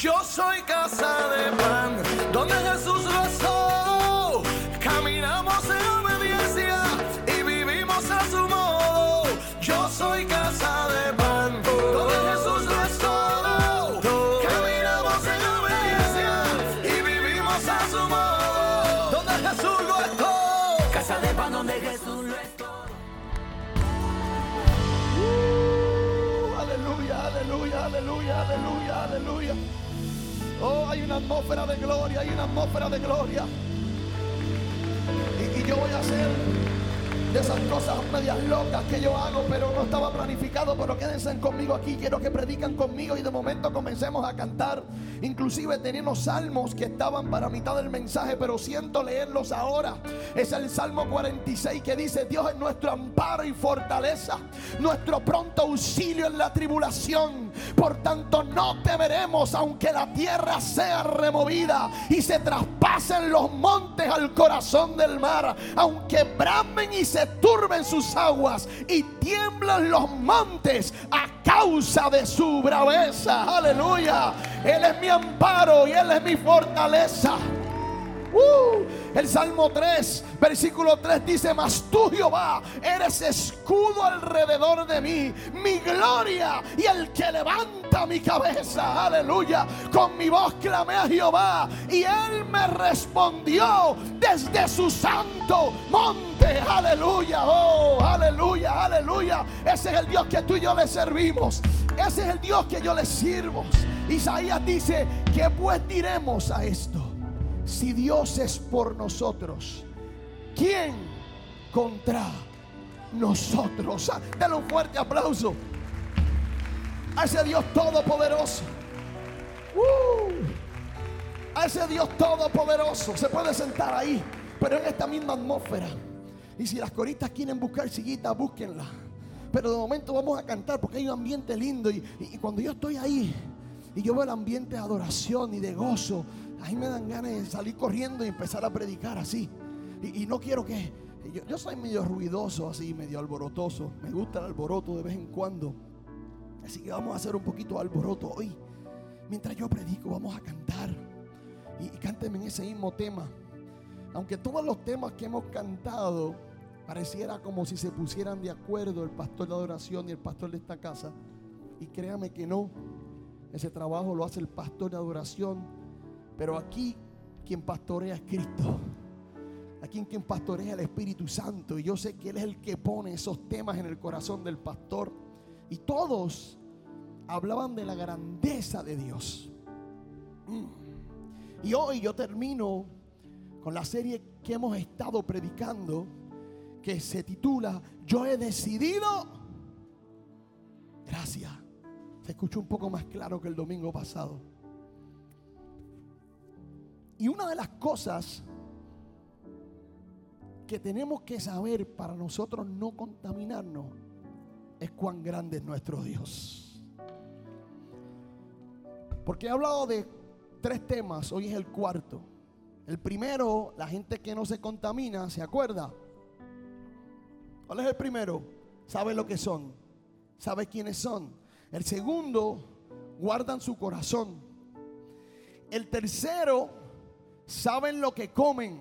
Yo soy casa de pan, donde Jesús rezó. Caminamos en obediencia y vivimos a su modo. Yo soy casa de pan, donde Jesús rezó. Caminamos en obediencia y vivimos a su modo. Donde Jesús lo es todo. Casa de pan donde Jesús lo es todo. Uh, aleluya, aleluya, aleluya, aleluya, aleluya. Oh, hay una atmósfera de gloria, hay una atmósfera de gloria. Y, yo voy a hacer de esas cosas medias locas que yo hago, pero no estaba planificado. Pero quédense conmigo aquí, quiero que predican conmigo y de momento comencemos a cantar. Inclusive teníamos salmos que estaban para mitad del mensaje, pero siento leerlos ahora. Es el Salmo 46 que dice, Dios es nuestro amparo y fortaleza, nuestro pronto auxilio en la tribulación. Por tanto, no temeremos aunque la tierra sea removida y se traspasen los montes al corazón del mar, aunque bramen y se turben sus aguas y tiemblan los montes a causa de su braveza. Aleluya. Él es mi amparo y Él es mi fortaleza. Uh, el Salmo 3, versículo 3 dice, mas tú Jehová eres escudo alrededor de mí, mi gloria y el que levanta mi cabeza. Aleluya. Con mi voz clamé a Jehová y él me respondió desde su santo monte. Aleluya. Oh, aleluya, aleluya. Ese es el Dios que tú y yo le servimos. Ese es el Dios que yo le sirvo. Isaías dice, ¿qué pues diremos a esto? Si Dios es por nosotros, ¿quién contra nosotros? Ah, Dale un fuerte aplauso a ese Dios todopoderoso. Uh, a ese Dios todopoderoso. Se puede sentar ahí, pero en esta misma atmósfera. Y si las coristas quieren buscar sillita, búsquenla. Pero de momento vamos a cantar porque hay un ambiente lindo. Y, y- y cuando yo estoy ahí y yo veo el ambiente de adoración y de gozo, ahí me dan ganas de salir corriendo y empezar a predicar así. Y, no quiero que. Yo, soy medio ruidoso, así, medio alborotoso. Me gusta el alboroto de vez en cuando. Así que vamos a hacer un poquito de alboroto hoy. Mientras yo predico, vamos a cantar. Y, y en ese mismo tema. Aunque todos los temas que hemos cantado pareciera como si se pusieran de acuerdo el pastor de adoración y el pastor de esta casa. Y créame que no. Ese trabajo lo hace el pastor de adoración. Pero aquí quien pastorea es Cristo. Aquí quien pastorea es el Espíritu Santo. Y yo sé que Él es el que pone esos temas en el corazón del pastor. Y todos hablaban de la grandeza de Dios. Mm. Y hoy yo termino con la serie que hemos estado predicando, que se titula Yo he decidido. Gracias. Se escuchó un poco más claro que el domingo pasado. Y una de las cosas que tenemos que saber para nosotros no contaminarnos es cuán grande es nuestro Dios. Porque he hablado de tres temas, hoy es el cuarto. El primero, la gente que no se contamina, ¿se acuerda? ¿Cuál es el primero? Sabe lo que son, sabe quiénes son. El segundo, guardan su corazón. El tercero, saben lo que comen.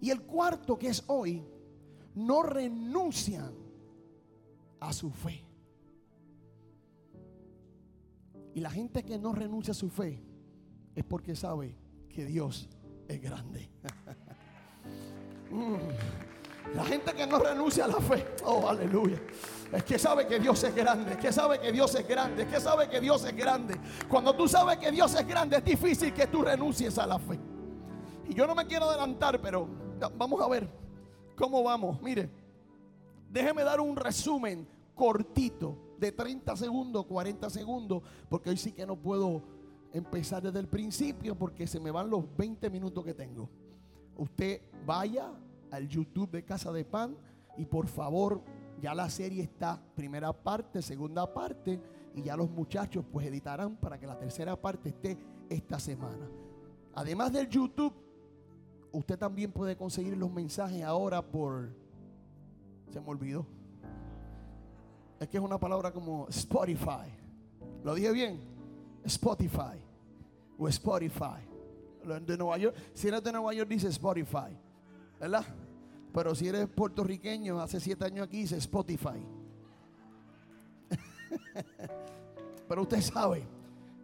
Y el cuarto, que es hoy, no renuncian a su fe. Y la gente que no renuncia a su fe es porque sabe que Dios es grande. Mm. La gente que no renuncia a la fe, oh aleluya, es que sabe que Dios es grande, es que sabe que Dios es grande, es que sabe que Dios es grande. Cuando tú sabes que Dios es grande, es difícil que tú renuncies a la fe. Y yo no me quiero adelantar, pero vamos a ver cómo vamos. Mire, déjeme dar un resumen cortito de 30 segundos, 40 segundos, porque hoy sí que no puedo empezar desde el principio porque se me van los 20 minutos que tengo. Usted vaya al YouTube de Casa de Pan y por favor, ya la serie está primera parte, segunda parte y ya los muchachos pues editarán para que la tercera parte esté esta semana. Además del YouTube, usted también puede conseguir los mensajes ahora por se me olvidó. Es que es una palabra como Spotify. ¿Lo dije bien? Spotify o Spotify. De Nueva si eres de Nueva York dice Spotify, ¿verdad? Pero si eres puertorriqueño, hace siete años aquí dice Spotify. Pero usted sabe,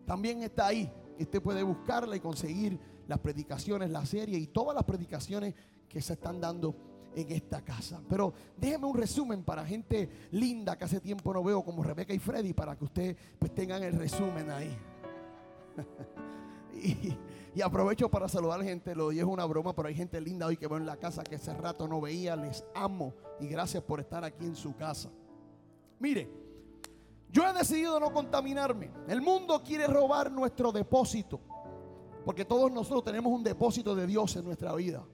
también está ahí. Usted puede buscarla y conseguir las predicaciones, la serie y todas las predicaciones que se están dando en esta casa. Pero déjeme un resumen para gente linda que hace tiempo no veo, como Rebeca y Freddy, para que usted pues tengan el resumen ahí. y, y, aprovecho para saludar a gente, lo es una broma, pero hay gente linda hoy que veo en la casa que hace rato no veía, les amo y gracias por estar aquí en su casa. Mire, yo he decidido no contaminarme. El mundo quiere robar nuestro depósito, porque todos nosotros tenemos un depósito de Dios en nuestra vida.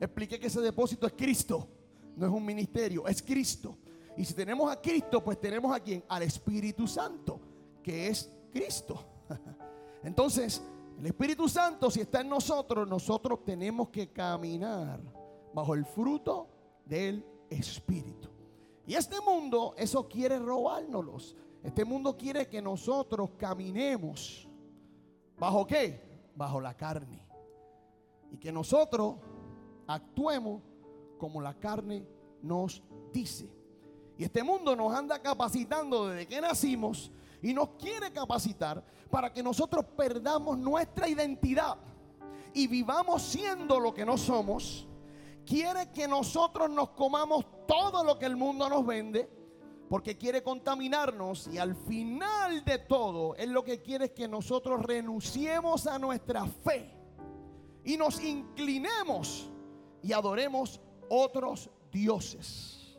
Expliqué que ese depósito es Cristo, no es un ministerio, es Cristo. Y si tenemos a Cristo, pues tenemos a quien? Al Espíritu Santo, que es Cristo. Entonces, el Espíritu Santo, si está en nosotros, nosotros tenemos que caminar bajo el fruto del Espíritu. Y este mundo, eso quiere robárnoslos. Este mundo quiere que nosotros caminemos. ¿Bajo qué? Bajo la carne. Y que nosotros actuemos como la carne nos dice. Y este mundo nos anda capacitando desde que nacimos y nos quiere capacitar para que nosotros perdamos nuestra identidad y vivamos siendo lo que no somos. Quiere que nosotros nos comamos todo lo que el mundo nos vende porque quiere contaminarnos y al final de todo, Él lo que quiere es que nosotros renunciemos a nuestra fe y nos inclinemos y adoremos otros dioses.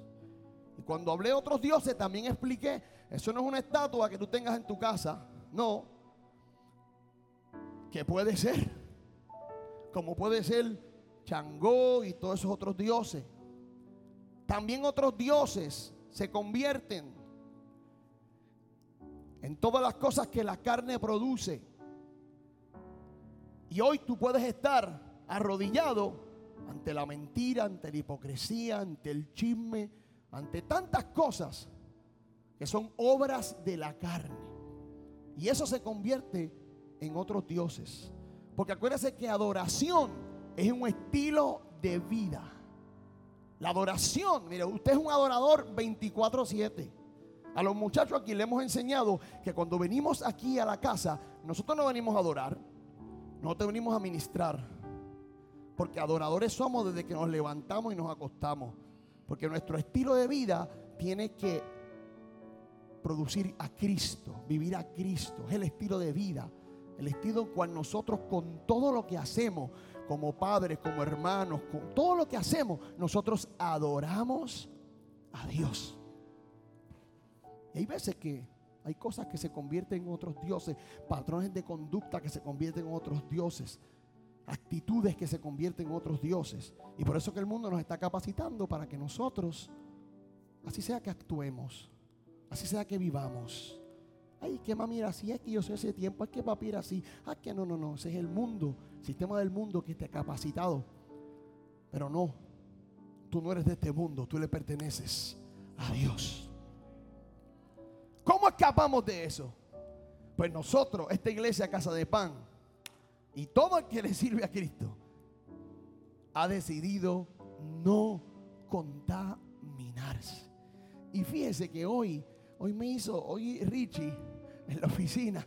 Y cuando hablé de otros dioses, también expliqué, eso no es una estatua que tú tengas en tu casa, no, que puede ser, como puede ser Changó y todos esos otros dioses. También otros dioses se convierten en todas las cosas que la carne produce. Y hoy tú puedes estar arrodillado ante la mentira, ante la hipocresía, ante el chisme, ante tantas cosas que son obras de la carne. Y eso se convierte en otros dioses. Porque acuérdese que adoración es un estilo de vida. La adoración, mire, usted es un adorador 24/7. A los muchachos aquí le hemos enseñado que cuando venimos aquí a la casa, nosotros no venimos a adorar, nosotros venimos a ministrar. Porque adoradores somos desde que nos levantamos y nos acostamos. Porque nuestro estilo de vida tiene que producir a Cristo, vivir a Cristo. Es el estilo de vida. El estilo cual nosotros con todo lo que hacemos, como padres, como hermanos, con todo lo que hacemos, nosotros adoramos a Dios. Y hay veces que hay cosas que se convierten en otros dioses, patrones de conducta que se convierten en otros dioses actitudes que se convierten en otros dioses. Y por eso que el mundo nos está capacitando para que nosotros, así sea que actuemos, así sea que vivamos. Ay, que mami era así, es que yo soy ese tiempo, es que papi era así. Ah, que no, no, no, ese es el mundo, sistema del mundo que te ha capacitado. Pero no, tú no eres de este mundo, tú le perteneces a Dios. ¿Cómo escapamos de eso? Pues nosotros, esta iglesia Casa de Pan, y todo el que le sirve a Cristo ha decidido no contaminarse. Y fíjese que hoy, hoy me hizo, hoy Richie en la oficina,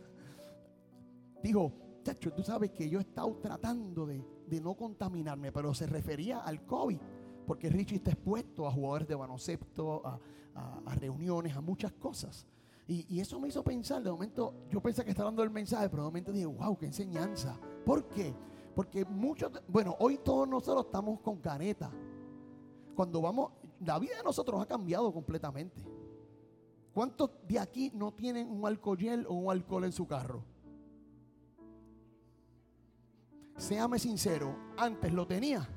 dijo, chacho, tú sabes que yo he estado tratando de, no contaminarme, pero se refería al COVID, porque Richie está expuesto a jugadores de baloncesto, a, a reuniones, a muchas cosas. Y, eso me hizo pensar, de momento, yo pensé que estaba dando el mensaje, pero de momento dije, wow, qué enseñanza. ¿Por qué? Porque muchos, bueno, hoy todos nosotros estamos con careta. Cuando vamos, la vida de nosotros ha cambiado completamente. ¿Cuántos de aquí no tienen un alcohol o un alcohol en su carro? Séame sincero, antes lo tenía.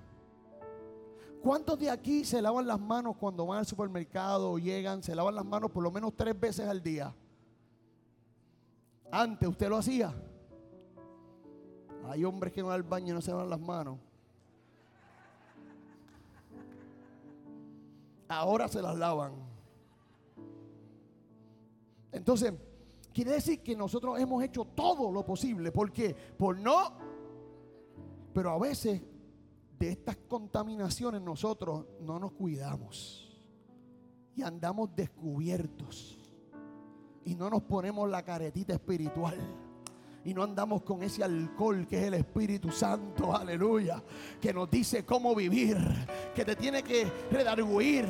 ¿Cuántos de aquí se lavan las manos cuando van al supermercado o llegan? Se lavan las manos por lo menos tres veces al día. Antes usted lo hacía. Hay hombres que van al baño y no se lavan las manos. Ahora se las lavan. Entonces, Quiere decir que nosotros hemos hecho todo lo posible. ¿Por qué? Por no. Pero a veces de estas contaminaciones nosotros no nos cuidamos. Y andamos descubiertos. Y no nos ponemos la caretita espiritual y no andamos con ese alcohol que es el Espíritu Santo, aleluya, que nos dice cómo vivir, que te tiene que redarguir,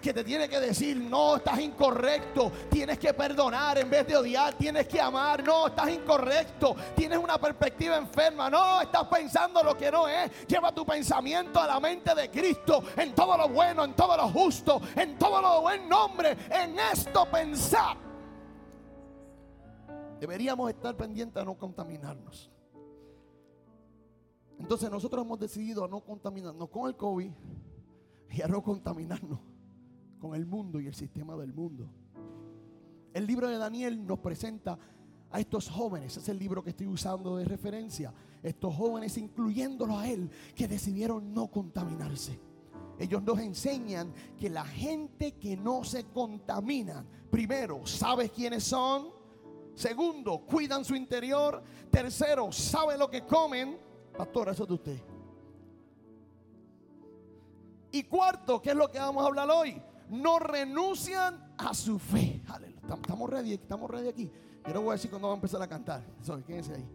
que te tiene que decir, no, estás incorrecto, tienes que perdonar en vez de odiar, tienes que amar, no, estás incorrecto, tienes una perspectiva enferma, no, estás pensando lo que no es, lleva tu pensamiento a la mente de Cristo, en todo lo bueno, en todo lo justo, en todo lo buen nombre, en esto pensar. Deberíamos estar pendientes a no contaminarnos. Entonces nosotros hemos decidido a no contaminarnos con el COVID y a no contaminarnos con el mundo y el sistema del mundo. El libro de Daniel nos presenta a estos jóvenes, es el libro que estoy usando de referencia, estos jóvenes incluyéndolos a él, que decidieron no contaminarse. Ellos nos enseñan que la gente que no se contamina, primero, ¿sabes quiénes son? Segundo, cuidan su interior. Tercero, sabe lo que comen. Pastor, eso es de usted. Y cuarto, ¿qué es lo que vamos a hablar hoy? No renuncian a su fe. Estamos ready, estamos ready aquí. Yo no voy a decir cuando va a empezar a cantar. quédense ahí.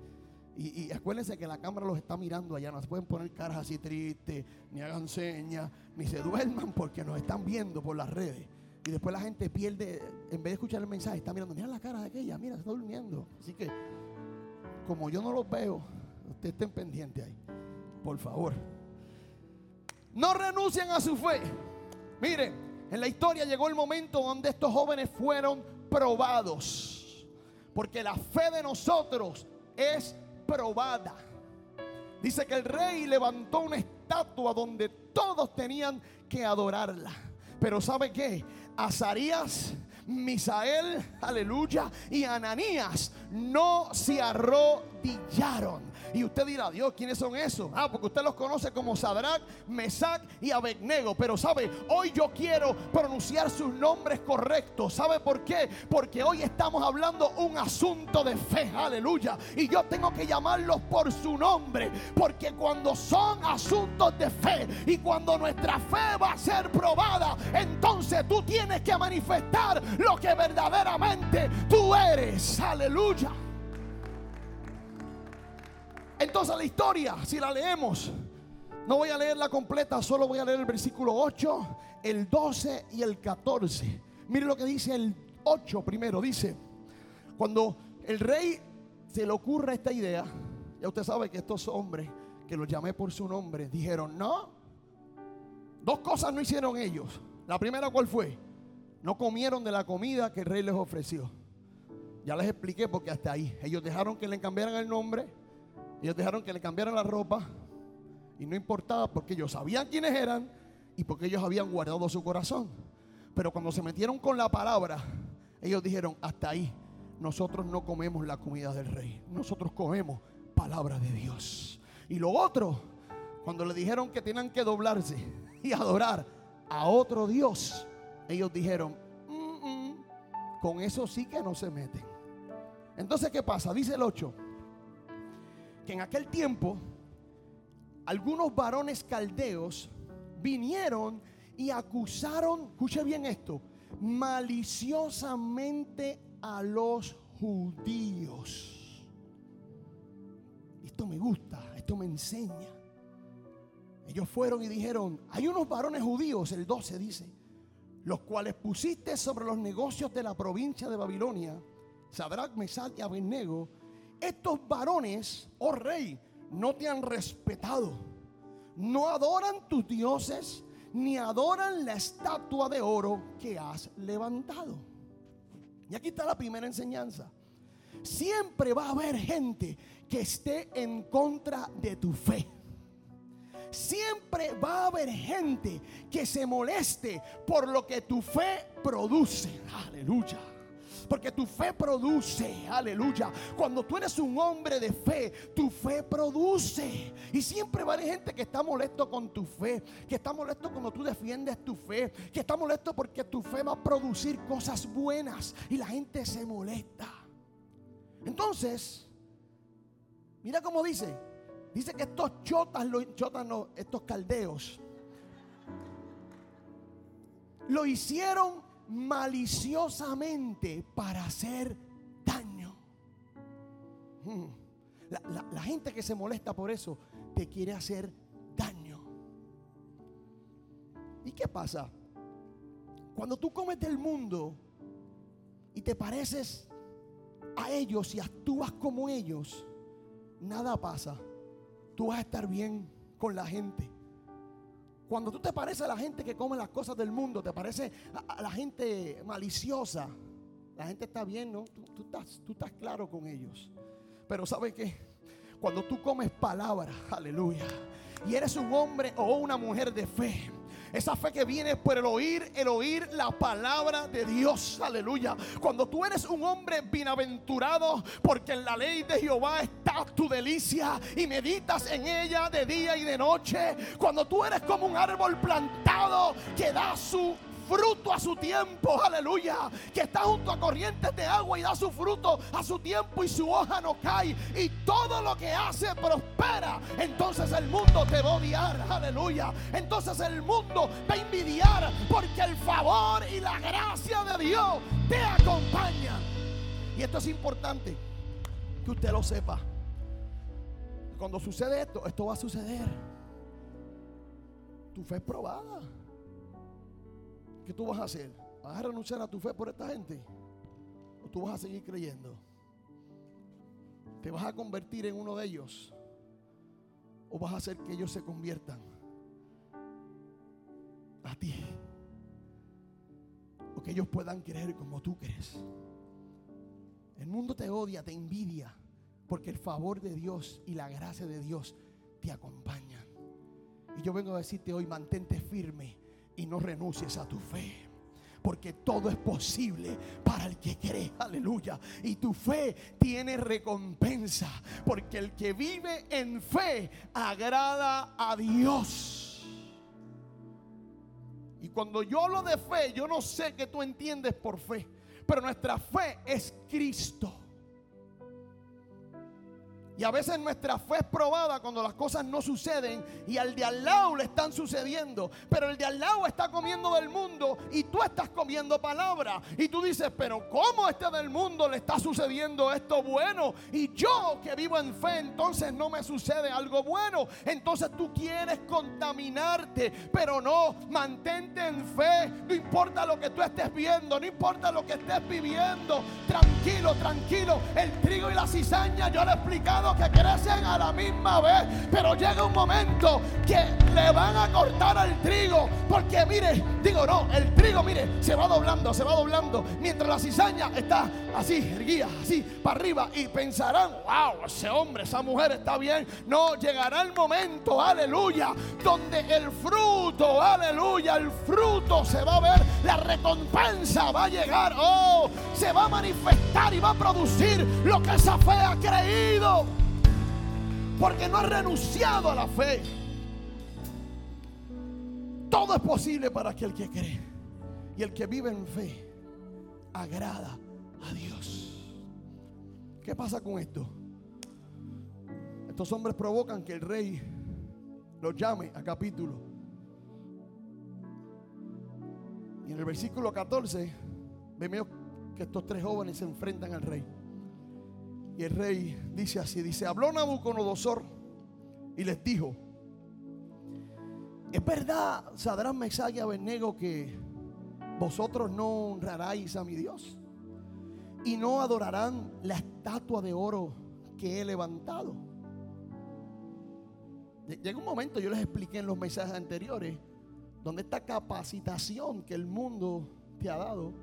Y, y, acuérdense que la cámara los está mirando allá. No se pueden poner caras así tristes, ni hagan señas, ni se duerman porque nos están viendo por las redes. Y después la gente pierde, en vez de escuchar el mensaje, está mirando, mira la cara de aquella, mira, está durmiendo. Así que, como yo no los veo, ustedes estén pendientes ahí, por favor. No renuncien a su fe. Miren, en la historia llegó el momento donde estos jóvenes fueron probados. Porque la fe de nosotros es probada. Dice que el rey levantó una estatua donde todos tenían que adorarla. Pero ¿sabe qué? Azarías, Misael, aleluya, y Ananías no se arrodillaron. Y usted dirá, Dios, ¿quiénes son esos? Ah, porque usted los conoce como Sadrach, Mesach y Abednego. Pero sabe, hoy yo quiero pronunciar sus nombres correctos. ¿Sabe por qué? Porque hoy estamos hablando un asunto de fe. Aleluya. Y yo tengo que llamarlos por su nombre. Porque cuando son asuntos de fe y cuando nuestra fe va a ser probada, entonces tú tienes que manifestar lo que verdaderamente tú eres. Aleluya. Entonces la historia, si la leemos, no voy a leerla completa, solo voy a leer el versículo 8, el 12 y el 14. Mire lo que dice el 8 primero. Dice, cuando el rey se le ocurre esta idea, ya usted sabe que estos hombres, que los llamé por su nombre, dijeron, no, dos cosas no hicieron ellos. La primera, ¿cuál fue? No comieron de la comida que el rey les ofreció. Ya les expliqué porque hasta ahí. Ellos dejaron que le cambiaran el nombre ellos dejaron que le cambiaran la ropa y no importaba porque ellos sabían quiénes eran y porque ellos habían guardado su corazón. Pero cuando se metieron con la palabra, ellos dijeron, hasta ahí, nosotros no comemos la comida del rey, nosotros comemos palabra de Dios. Y lo otro, cuando le dijeron que tenían que doblarse y adorar a otro Dios, ellos dijeron, mm, mm, con eso sí que no se meten. Entonces, ¿qué pasa? Dice el 8 en aquel tiempo algunos varones caldeos vinieron y acusaron, escuche bien esto, maliciosamente a los judíos. Esto me gusta, esto me enseña. Ellos fueron y dijeron, hay unos varones judíos, el 12 dice, los cuales pusiste sobre los negocios de la provincia de Babilonia, Sadrach, Mesach y Abednego, estos varones, oh rey, no te han respetado. No adoran tus dioses, ni adoran la estatua de oro que has levantado. Y aquí está la primera enseñanza. Siempre va a haber gente que esté en contra de tu fe. Siempre va a haber gente que se moleste por lo que tu fe produce. Aleluya. Porque tu fe produce, aleluya. Cuando tú eres un hombre de fe, tu fe produce. Y siempre va a haber gente que está molesto con tu fe, que está molesto cuando tú defiendes tu fe, que está molesto porque tu fe va a producir cosas buenas y la gente se molesta. Entonces, mira cómo dice. Dice que estos chotas, estos caldeos, lo hicieron maliciosamente para hacer daño. Hmm. La, gente que se molesta por eso te quiere hacer daño. ¿Y qué pasa? Cuando tú comes del mundo y te pareces a ellos y actúas como ellos, nada pasa. Tú vas a estar bien con la gente. Cuando tú te pareces a la gente que come las cosas del mundo, te parece a, la gente maliciosa, la gente está bien, ¿no? Tú, tú estás, tú estás claro con ellos. Pero ¿sabes qué? Cuando tú comes palabra, aleluya, y eres un hombre o una mujer de fe, esa fe que viene por el oír, el oír la palabra de Dios. Aleluya. Cuando tú eres un hombre bienaventurado, porque en la ley de Jehová está tu delicia y meditas en ella de día y de noche. Cuando tú eres como un árbol plantado que da su fruto a su tiempo, aleluya, que está junto a corrientes de agua y da su fruto a su tiempo y su hoja no cae y todo lo que hace prospera, entonces el mundo te va a odiar, aleluya, entonces el mundo va a envidiar porque el favor y la gracia de Dios te acompañan. Y esto es importante que usted lo sepa. Cuando sucede esto, esto va a suceder. Tu fe es probada. ¿Qué tú vas a hacer? ¿Vas a renunciar a tu fe por esta gente? ¿O tú vas a seguir creyendo? ¿Te vas a convertir en uno de ellos? ¿O vas a hacer que ellos se conviertan a ti? O que ellos puedan creer como tú crees. El mundo te odia, te envidia, porque el favor de Dios y la gracia de Dios te acompañan. Y yo vengo a decirte hoy, mantente firme y no renuncies a tu fe. Porque todo es posible para el que cree, aleluya. Y tu fe tiene recompensa. Porque el que vive en fe agrada a Dios. Y cuando yo hablo de fe, yo no sé qué tú entiendes por fe. Pero nuestra fe es Cristo. Y a veces nuestra fe es probada cuando las cosas no suceden y al de al lado le están sucediendo. Pero el de al lado está comiendo del mundo y tú estás comiendo palabra. Y tú dices, pero ¿cómo este del mundo le está sucediendo esto bueno? Y yo que vivo en fe, entonces no me sucede algo bueno. Entonces tú quieres contaminarte, pero no, mantente en fe. No importa lo que tú estés viendo, no importa lo que estés viviendo. Tranquilo, tranquilo. El trigo y la cizaña, yo le he explicado que crecen a la misma vez, pero llega un momento que le van a cortar al trigo, porque mire, digo no, el trigo, mire, se va doblando, se va doblando, mientras la cizaña está así, erguida, así, para arriba, y pensarán, wow, ese hombre, esa mujer está bien. No, llegará el momento, aleluya, donde el fruto, aleluya, el fruto se va a ver, la recompensa va a llegar, oh, se va a manifestar y va a producir lo que esa fe ha creído porque no ha renunciado a la fe. Todo es posible para aquel que cree. Y el que vive en fe agrada a Dios. ¿Qué pasa con esto? Estos hombres provocan que el rey los llame a capítulo. Y en el versículo 14 vemos que estos tres jóvenes se enfrentan al rey. Y el rey dice así, dice, habló Nabucodonosor y les dijo, es verdad, Sadrán, Mesach y Abednego, que vosotros no honraráis a mi Dios y no adorarán la estatua de oro que he levantado. Llega un momento, yo les expliqué en los mensajes anteriores, donde esta capacitación que el mundo te ha dado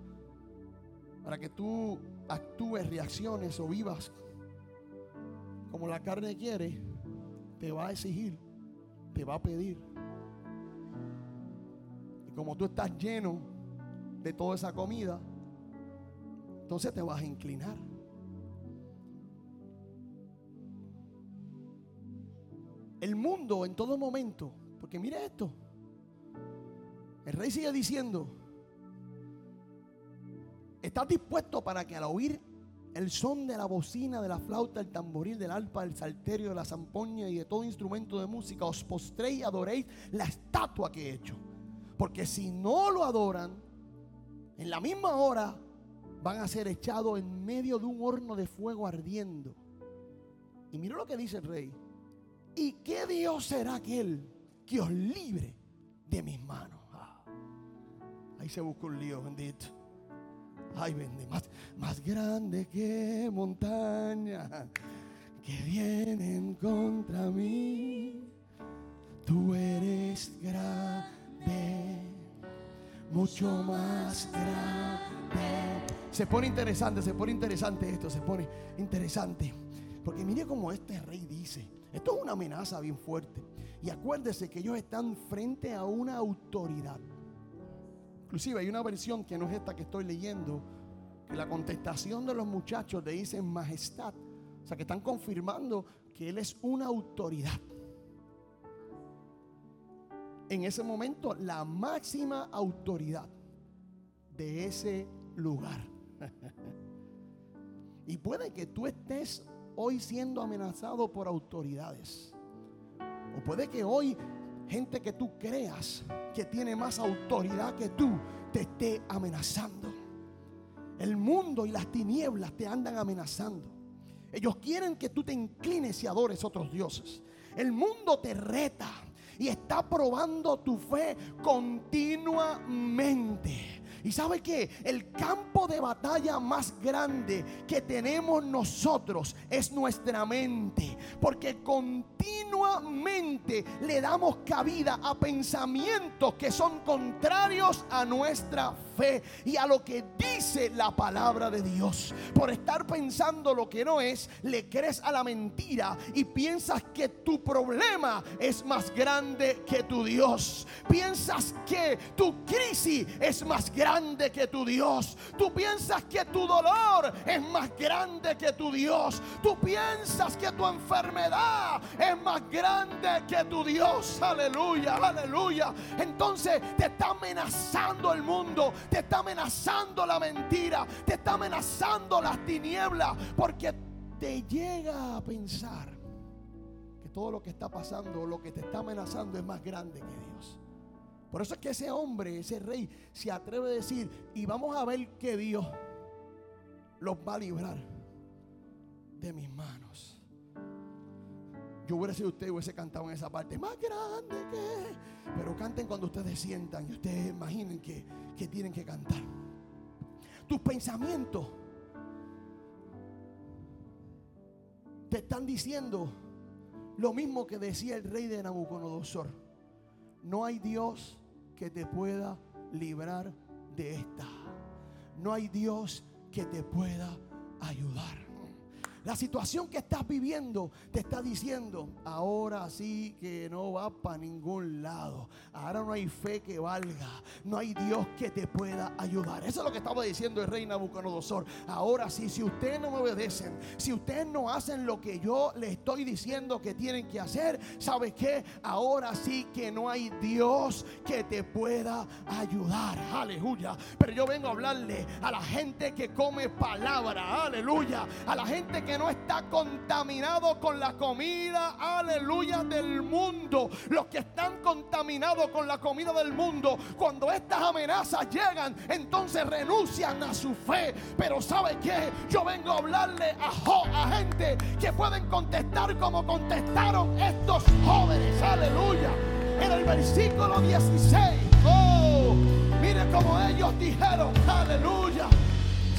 para que tú actúes, reacciones o vivas como la carne quiere, te va a exigir, te va a pedir. Y como tú estás lleno de toda esa comida, entonces te vas a inclinar. El mundo en todo momento, porque mire esto, el rey sigue diciendo, ¿estás dispuesto para que al oír el son de la bocina, de la flauta, el tamboril, del arpa, del salterio, de la zampoña y de todo instrumento de música, os postréis y adoréis la estatua que he hecho. Porque si no lo adoran, en la misma hora van a ser echados en medio de un horno de fuego ardiendo. Y mira lo que dice el rey. ¿Y qué Dios será aquel que os libre de mis manos? Ah, ahí se busca un lío, bendito. Ay, bendito. Más, más grande que montaña que vienen contra mí. Tú eres grande, mucho más grande. Se pone interesante, se pone interesante esto, se pone interesante. Porque mire cómo este rey dice, esto es una amenaza bien fuerte. Y acuérdese que ellos están frente a una autoridad. Inclusive hay una versión que no es esta que estoy leyendo, que la contestación de los muchachos le dicen majestad. O sea, que están confirmando que él es una autoridad. En ese momento, la máxima autoridad de ese lugar. y puede que tú estés hoy siendo amenazado por autoridades. O puede que hoy gente que tú creas que tiene más autoridad que tú te esté amenazando. El mundo y las tinieblas te andan amenazando. Ellos quieren que tú te inclines y adores a otros dioses. El mundo te reta y está probando tu fe continuamente. Y sabe que el campo de batalla más grande que tenemos nosotros es nuestra mente. Porque continuamente le damos cabida a pensamientos que son contrarios a nuestra fe y a lo que dice la palabra de Dios. Por estar pensando lo que no es, le crees a la mentira y piensas que tu problema es más grande que tu Dios. Piensas que tu crisis es más grande que tu Dios. Tú piensas que tu dolor es más grande que tu Dios. Tú piensas que tu enfermedad es más grande que tu Dios. Aleluya, aleluya. Entonces te está amenazando el mundo, te está amenazando la mentira, te está amenazando las tinieblas, porque te llega a pensar que todo lo que está pasando, lo que te está amenazando es más grande que Dios. Por eso es que ese hombre, ese rey, se atreve a decir, y vamos a ver que Dios los va a librar de mis manos. Yo hubiera sido usted hubiese cantado en esa parte, más grande que... Pero canten cuando ustedes sientan y ustedes imaginen que, que tienen que cantar. Tus pensamientos te están diciendo lo mismo que decía el rey de Nabucodonosor. No hay Dios que te pueda librar de esta. No hay Dios que te pueda ayudar. La situación que estás viviendo te está diciendo, ahora sí que no va para ningún lado. Ahora no hay fe que valga. No hay Dios que te pueda ayudar. Eso es lo que estaba diciendo el rey Nabucodonosor. Ahora sí, si ustedes no me obedecen, si ustedes no hacen lo que yo les estoy diciendo que tienen que hacer, ¿sabes qué? Ahora sí que no hay Dios que te pueda ayudar. Aleluya. Pero yo vengo a hablarle a la gente que come palabra. Aleluya. A la gente que no está contaminado con la comida, aleluya, del mundo. Los que están contaminados con la comida del mundo, cuando estas amenazas llegan, entonces renuncian a su fe. Pero ¿sabe qué? Yo vengo a hablarle a, gente que pueden contestar como contestaron estos jóvenes, aleluya. En el versículo 16, oh, mire como ellos dijeron, aleluya.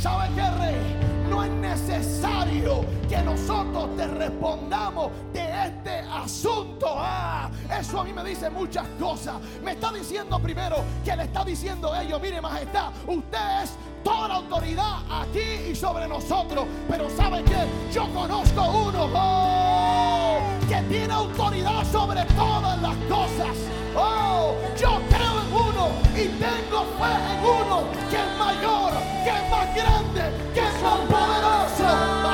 ¿Sabe qué, rey? No es necesario que nosotros te respondamos de este asunto. Ah, eso a mí me dice muchas cosas. Me está diciendo primero que le está diciendo a ellos, mire majestad, usted es toda la autoridad aquí y sobre nosotros. Pero ¿sabe que Yo conozco uno oh, que tiene autoridad sobre todas las cosas. Oh, yo creo en uno y tengo fe en uno que es mayor, que es más grande, que es más poderoso.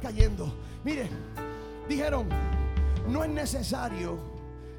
Cayendo. Mire, dijeron, no es necesario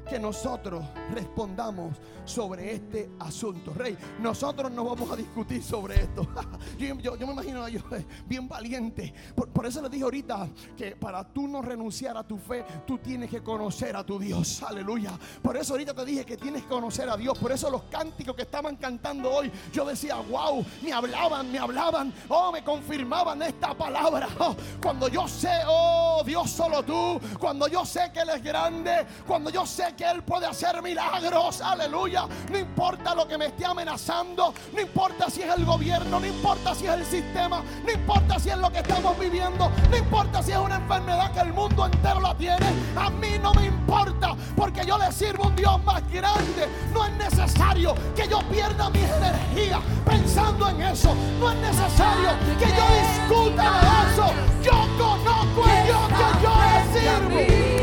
que nosotros respondamos sobre este asunto. Rey, nosotros no vamos a discutir sobre esto. yo, me imagino a ellos eh, bien valiente. Por, por eso les dije ahorita que para tú no renunciar a tu fe, tú tienes que conocer a tu Dios. Aleluya. Por eso ahorita te dije que tienes que conocer a Dios. Por eso los cánticos que estaban cantando hoy, yo decía, wow, me hablaban, me hablaban, oh, me confirmaban esta palabra. Oh, cuando yo sé, oh, Dios solo tú, cuando yo sé que Él es grande, cuando yo sé que Él puede hacer milagros, aleluya. No importa lo que me esté amenazando, no importa si es el gobierno, no importa si es el sistema, no importa si es lo que estamos viviendo, no importa si es una enfermedad que el mundo entero la tiene, a mí no me importa, porque yo le sirvo un Dios más grande. No es necesario que yo pierda mi energía pensando en eso, no es necesario que yo discuta eso. Yo conozco el Dios que yo le sirvo.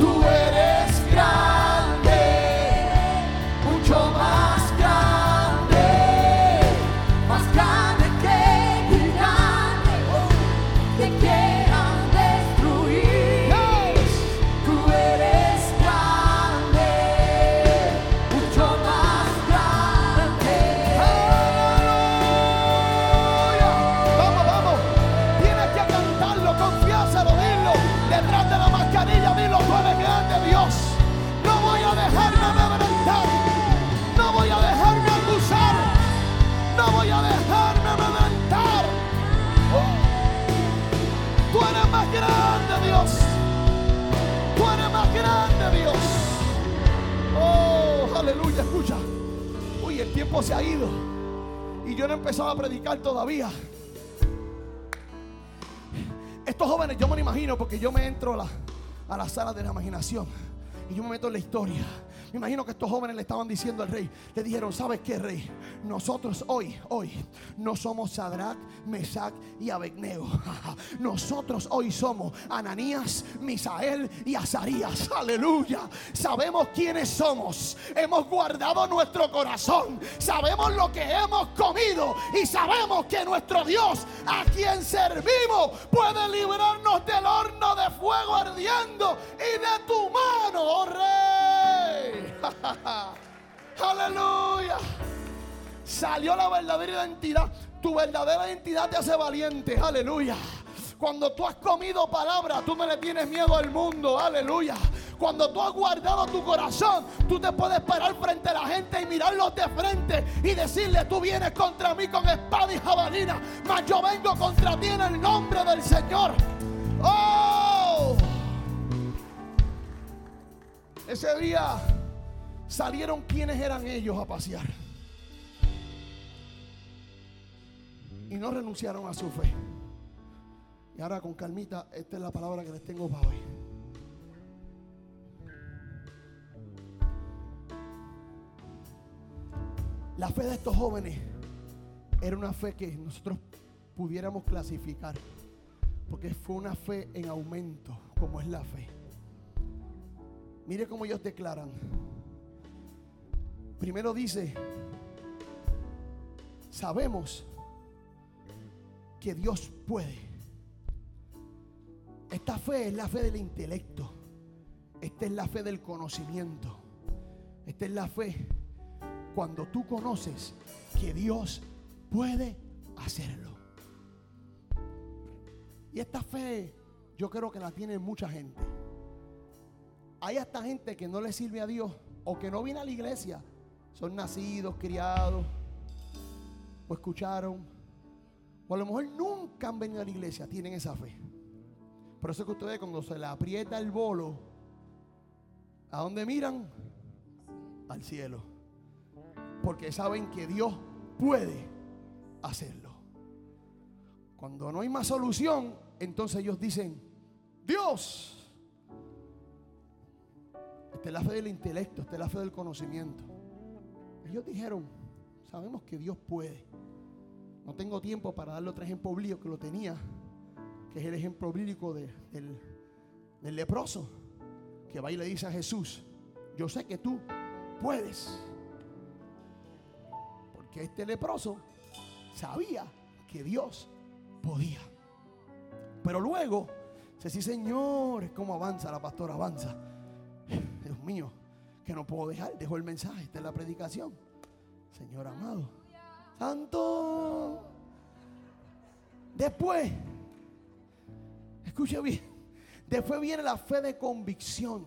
Tú eres grande, se ha ido. Y yo no he empezado a predicar todavía. Estos jóvenes, yo me lo imagino porque yo me entro a la, a la sala de la imaginación y yo me meto en la historia. Me imagino que estos jóvenes le estaban diciendo al rey, le dijeron, ¿sabes qué, rey? Nosotros hoy, hoy, no somos Sadrach, Mesach y Abednego. Nosotros hoy somos Ananías, Misael y Azarías. Aleluya. Sabemos quiénes somos. Hemos guardado nuestro corazón. Sabemos lo que hemos comido. Y sabemos que nuestro Dios, a quien servimos, puede librarnos del horno de fuego ardiendo y de tu mano, oh rey. Aleluya. Salió la verdadera identidad. Tu verdadera identidad te hace valiente. Aleluya. Cuando tú has comido palabra, tú no le tienes miedo al mundo. Aleluya. Cuando tú has guardado tu corazón, tú te puedes parar frente a la gente y mirarlos de frente y decirle, tú vienes contra mí con espada y jabalina, mas yo vengo contra ti en el nombre del Señor. ¡Oh! Ese día salieron quienes eran ellos a pasear. Y no renunciaron a su fe. Y ahora con calmita, esta es la palabra que les tengo para hoy. La fe de estos jóvenes era una fe que nosotros pudiéramos clasificar. Porque fue una fe en aumento, como es la fe. Mire cómo ellos declaran. Primero dice, sabemos que Dios puede. Esta fe es la fe del intelecto. Esta es la fe del conocimiento. Esta es la fe cuando tú conoces que Dios puede hacerlo. Y esta fe yo creo que la tiene mucha gente. Hay hasta gente que no le sirve a Dios o que no viene a la iglesia. Son nacidos, criados, o escucharon, o a lo mejor nunca han venido a la iglesia, tienen esa fe. Por eso es que ustedes cuando se le aprieta el bolo, ¿a dónde miran? Al cielo. Porque saben que Dios puede hacerlo. Cuando no hay más solución, entonces ellos dicen, Dios. Esta es la fe del intelecto, esta es la fe del conocimiento. Ellos dijeron, sabemos que Dios puede. No tengo tiempo para darle otro ejemplo bíblico que lo tenía, que es el ejemplo bíblico de- del, del leproso, que va y le dice a Jesús, yo sé que tú puedes. Porque este leproso sabía que Dios podía. Pero luego, dice, sí, Señor, ¿cómo avanza la pastora? Avanza. Dios mío, que no puedo dejar. Dejo el mensaje, esta es la predicación. Señor amado, Santo. Después, escuche bien, después viene la fe de convicción.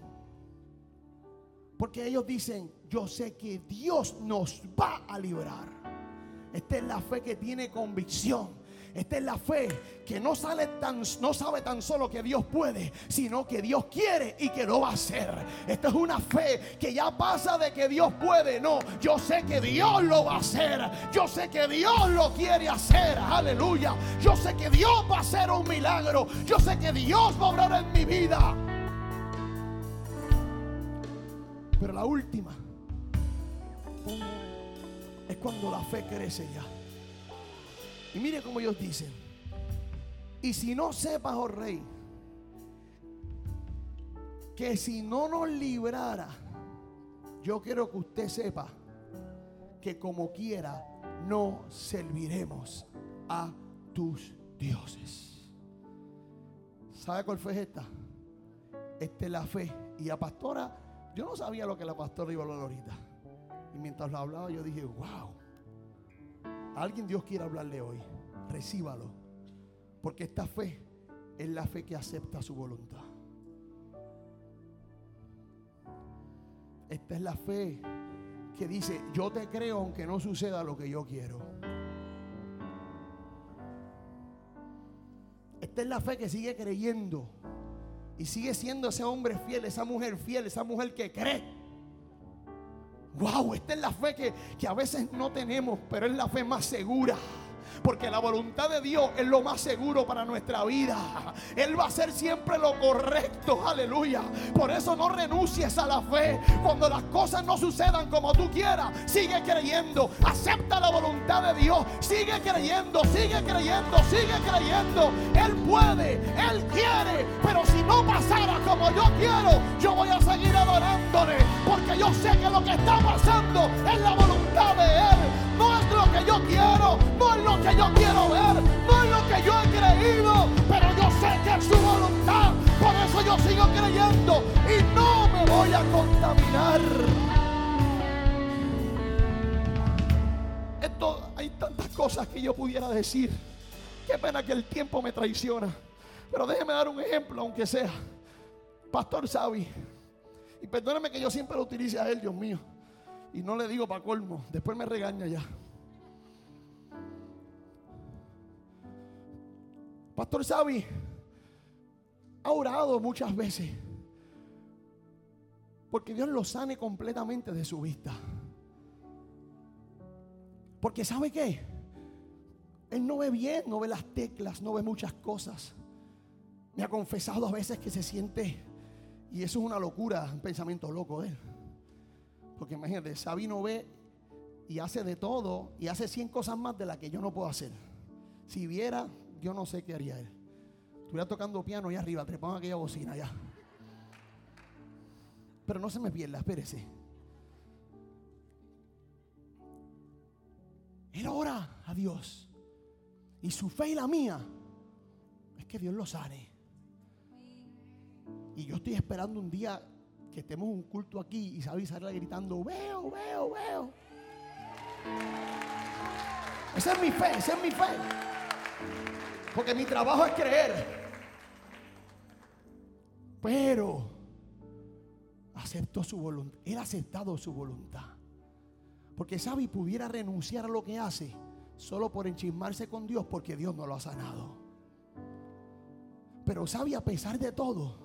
Porque ellos dicen, yo sé que Dios nos va a librar. Esta es la fe que tiene convicción. Esta es la fe que no, sabe tan solo que Dios puede, sino que Dios quiere y que lo va a hacer. Esta es una fe que ya pasa de que Dios puede. No, yo sé que Dios lo va a hacer. Yo sé que Dios lo quiere hacer. Aleluya. Yo sé que Dios va a hacer un milagro. Yo sé que Dios va a obrar en mi vida. Pero la última es cuando la fe crece ya. Y mire cómo ellos dicen. Y si no sepas, oh rey, que si no nos librara, yo quiero que usted sepa que como quiera no serviremos a tus dioses. ¿Sabe cuál fue esta? Esta es la fe. Y la pastora, yo no sabía lo que la pastora iba a hablar ahorita. Y mientras lo hablaba, yo dije, wow. Alguien Dios quiere hablarle hoy. Recíbalo. Porque esta fe es la fe que acepta su voluntad. Esta es la fe que dice, yo te creo aunque no suceda lo que yo quiero. Esta es la fe que sigue creyendo y sigue siendo ese hombre fiel, esa mujer fiel, esa mujer que cree. Wow, esta es la fe que, que a veces no tenemos, pero es la fe más segura. Porque la voluntad de Dios es lo más seguro para nuestra vida. Él va a hacer siempre lo correcto. Aleluya. Por eso no renuncies a la fe. Cuando las cosas no sucedan como tú quieras, sigue creyendo. Acepta la voluntad de Dios. Sigue creyendo, sigue creyendo, sigue creyendo. Él puede, Él quiere. Pero si no pasara como yo quiero, yo voy a seguir adorándole. Porque yo sé que lo que está pasando es la voluntad de Él. Yo quiero, no es lo que yo quiero ver, no es lo que yo he creído, pero yo sé que es su voluntad. Por eso yo sigo creyendo y no me voy a contaminar. Esto, hay tantas cosas que yo pudiera decir. Qué pena que el tiempo me traiciona. Pero déjeme dar un ejemplo, aunque sea. Pastor Sabi. Y perdóneme que yo siempre lo utilice a él, Dios mío. Y no le digo para colmo. Después me regaña ya. Pastor Sabi ha orado muchas veces porque Dios lo sane completamente de su vista. Porque ¿sabe qué? Él no ve bien, no ve las teclas, no ve muchas cosas. Me ha confesado a veces que se siente, y eso es una locura, un pensamiento loco de él. Porque imagínate, Sabi no ve y hace de todo y hace 100 cosas más de las que yo no puedo hacer. Si viera, yo no sé qué haría él. Estuviera tocando piano allá arriba, trepando aquella bocina allá. Pero no se me pierda, espérese. Él ora a Dios. Y su fe y la mía es que Dios lo sane. Y yo estoy esperando un día que estemos un culto aquí y Sabi salga gritando, veo, veo, veo. Esa es mi fe, esa es mi fe. Porque mi trabajo es creer. Pero aceptó su voluntad. Él ha aceptado su voluntad. Porque Sabi pudiera renunciar a lo que hace solo por enchismarse con Dios porque Dios no lo ha sanado. Pero Sabi a pesar de todo,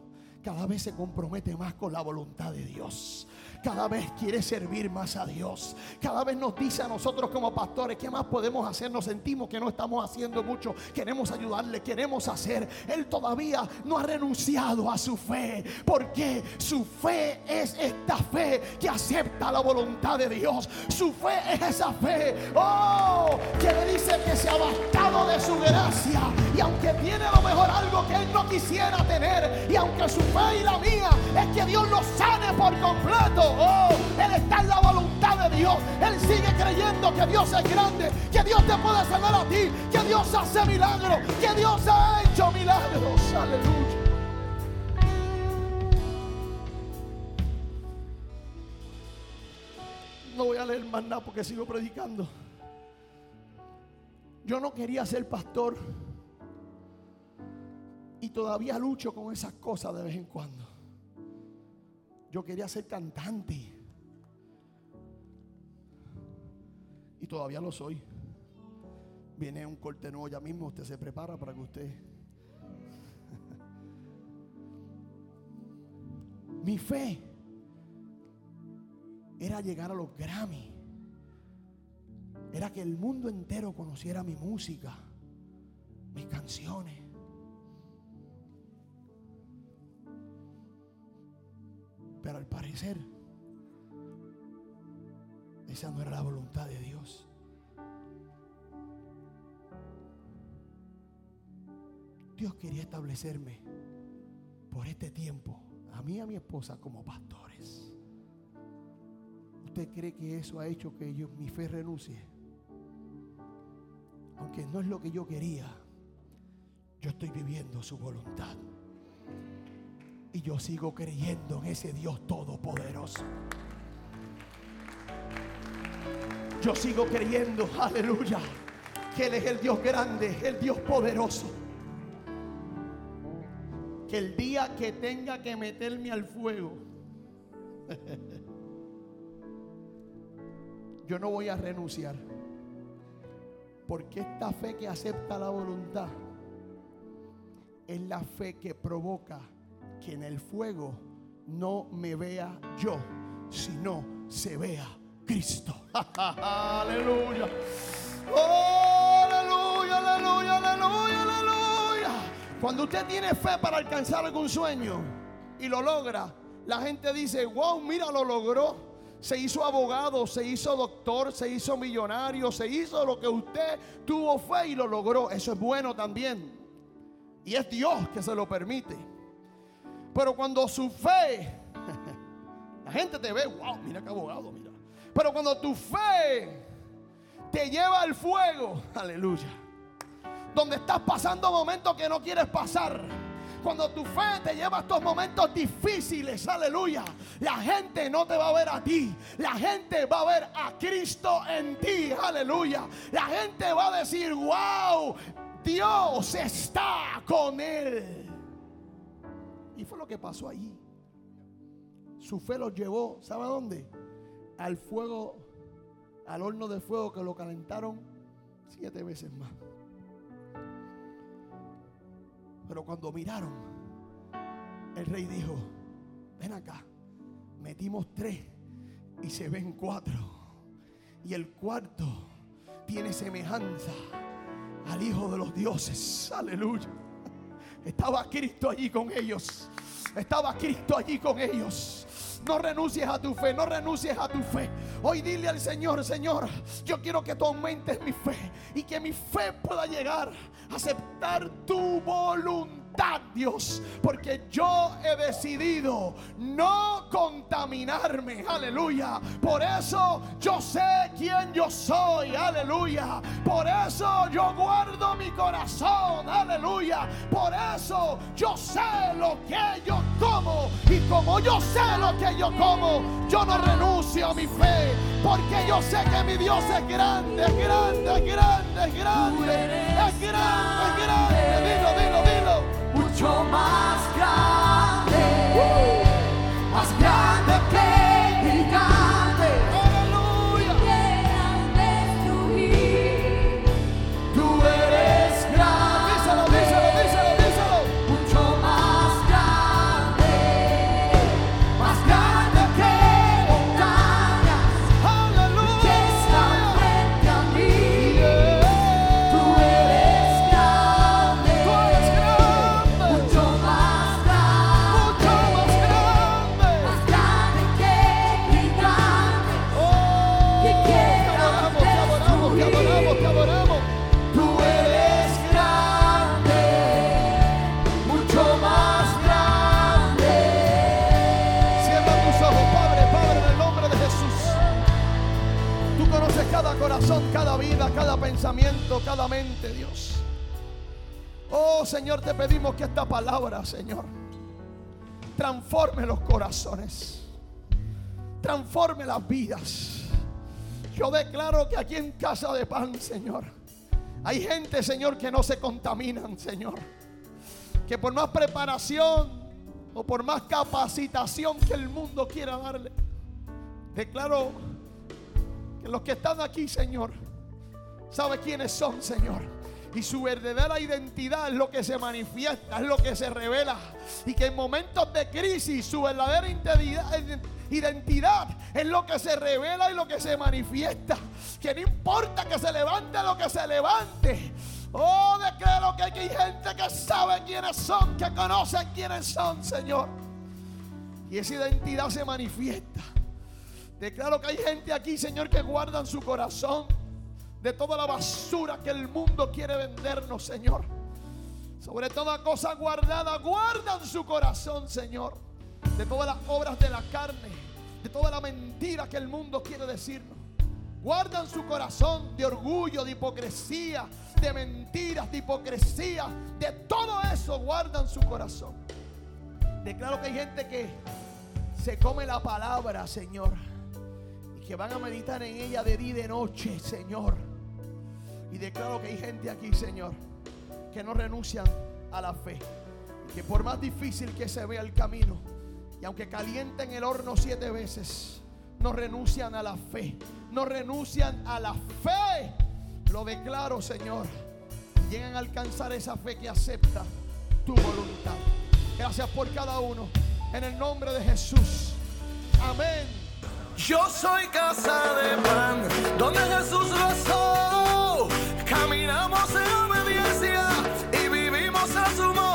cada vez se compromete más con la voluntad de Dios. Cada vez quiere servir más a Dios. Cada vez nos dice a nosotros como pastores, ¿qué más podemos hacer? Nos sentimos que no estamos haciendo mucho. Queremos ayudarle, queremos hacer. Él todavía no ha renunciado a su fe. Porque su fe es esta fe que acepta la voluntad de Dios. Su fe es esa fe. Oh, que le dice que se ha bastado de su gracia. Y aunque tiene a lo mejor algo que él no quisiera tener, y aunque su fe y la mía es que Dios lo sane por completo, oh, él está en la voluntad de Dios. Él sigue creyendo que Dios es grande, que Dios te puede sanar a ti, que Dios hace milagros, que Dios ha hecho milagros. Aleluya. No voy a leer más nada porque sigo predicando. Yo no quería ser pastor. Y todavía lucho con esas cosas de vez en cuando. Yo quería ser cantante. Y todavía lo soy. Viene un corte nuevo ya mismo. Usted se prepara para que usted. Mi fe era llegar a los Grammy. Era que el mundo entero conociera mi música, mis canciones. Al parecer, esa no era la voluntad de Dios. Dios quería establecerme por este tiempo, a mí y a mi esposa, como pastores. ¿Usted cree que eso ha hecho que yo, mi fe renuncie? Aunque no es lo que yo quería, yo estoy viviendo su voluntad. Y yo sigo creyendo en ese Dios todopoderoso. Yo sigo creyendo, aleluya, que Él es el Dios grande, el Dios poderoso. Que el día que tenga que meterme al fuego, yo no voy a renunciar. Porque esta fe que acepta la voluntad es la fe que provoca que en el fuego no me vea yo, sino se vea Cristo. aleluya. Oh, aleluya, aleluya, aleluya, aleluya. Cuando usted tiene fe para alcanzar algún sueño y lo logra, la gente dice, wow, mira, lo logró se hizo abogado, se hizo doctor, se hizo millonario, se hizo lo que usted tuvo fe y lo logró. Eso es bueno también. Y es Dios que se lo permite. Pero cuando su fe, la gente te ve, wow, mira qué abogado, mira. Pero cuando tu fe te lleva al fuego, aleluya, donde estás pasando momentos que no quieres pasar cuando tu fe te lleva a estos momentos difíciles, aleluya, la gente no te va a ver a ti. La gente va a ver a Cristo en ti, aleluya. La gente va a decir, wow, Dios está con él. Y fue lo que pasó allí. Su fe los llevó, ¿sabe a dónde? Al fuego, al horno de fuego que lo calentaron siete veces más. Pero cuando miraron, el rey dijo, ven acá, metimos tres y se ven cuatro. Y el cuarto tiene semejanza al Hijo de los dioses. Aleluya. Estaba Cristo allí con ellos. Estaba Cristo allí con ellos. No renuncies a tu fe, no renuncies a tu fe. Hoy dile al Señor, Señor, yo quiero que tú aumentes mi fe y que mi fe pueda llegar a aceptar tu voluntad. Dios, porque yo he decidido no contaminarme, aleluya. Por eso yo sé quién yo soy, aleluya. Por eso yo guardo mi corazón, aleluya. Por eso yo sé lo que yo como y como yo sé lo que yo como, yo no renuncio a mi fe, porque yo sé que mi Dios es grande, es grande, es grande, es grande, es grande, es grande. Dilo, dilo, mucho más grande, desordenadamente, Dios. Oh Señor, te pedimos que esta palabra, Señor, transforme los corazones, transforme las vidas. Yo declaro que aquí en Casa de Pan, Señor, hay gente, Señor, que no se contaminan, Señor. Que por más preparación o por más capacitación que el mundo quiera darle, declaro que los que están aquí, Señor, sabe quiénes son, Señor. Y su verdadera identidad es lo que se manifiesta, es lo que se revela. Y que en momentos de crisis su verdadera identidad, es lo que se revela y lo que se manifiesta. Que no importa que se levante lo que se levante. Oh, declaro que hay gente que sabe quiénes son, que conocen quiénes son, Señor. Y esa identidad se manifiesta. Declaro que hay gente aquí, Señor, que guardan su corazón de toda la basura que el mundo quiere vendernos, Señor. Sobre toda cosa guardada, guardan su corazón, Señor. De todas las obras de la carne, de toda la mentira que el mundo quiere decirnos. Guardan su corazón de orgullo, de hipocresía, de mentiras, de hipocresía. De todo eso guardan su corazón. Declaro que hay gente que se come la palabra, Señor. Que van a meditar en ella de día y de noche, Señor. Y declaro que hay gente aquí, Señor, que no renuncian a la fe. Que por más difícil que se vea el camino, y aunque calienten el horno siete veces, no renuncian a la fe. No renuncian a la fe. Lo declaro, Señor. Llegan a alcanzar esa fe que acepta tu voluntad. Gracias por cada uno. En el nombre de Jesús. Amén. Yo soy casa de pan, donde Jesús rezó. Caminamos en obediencia y vivimos a su mano.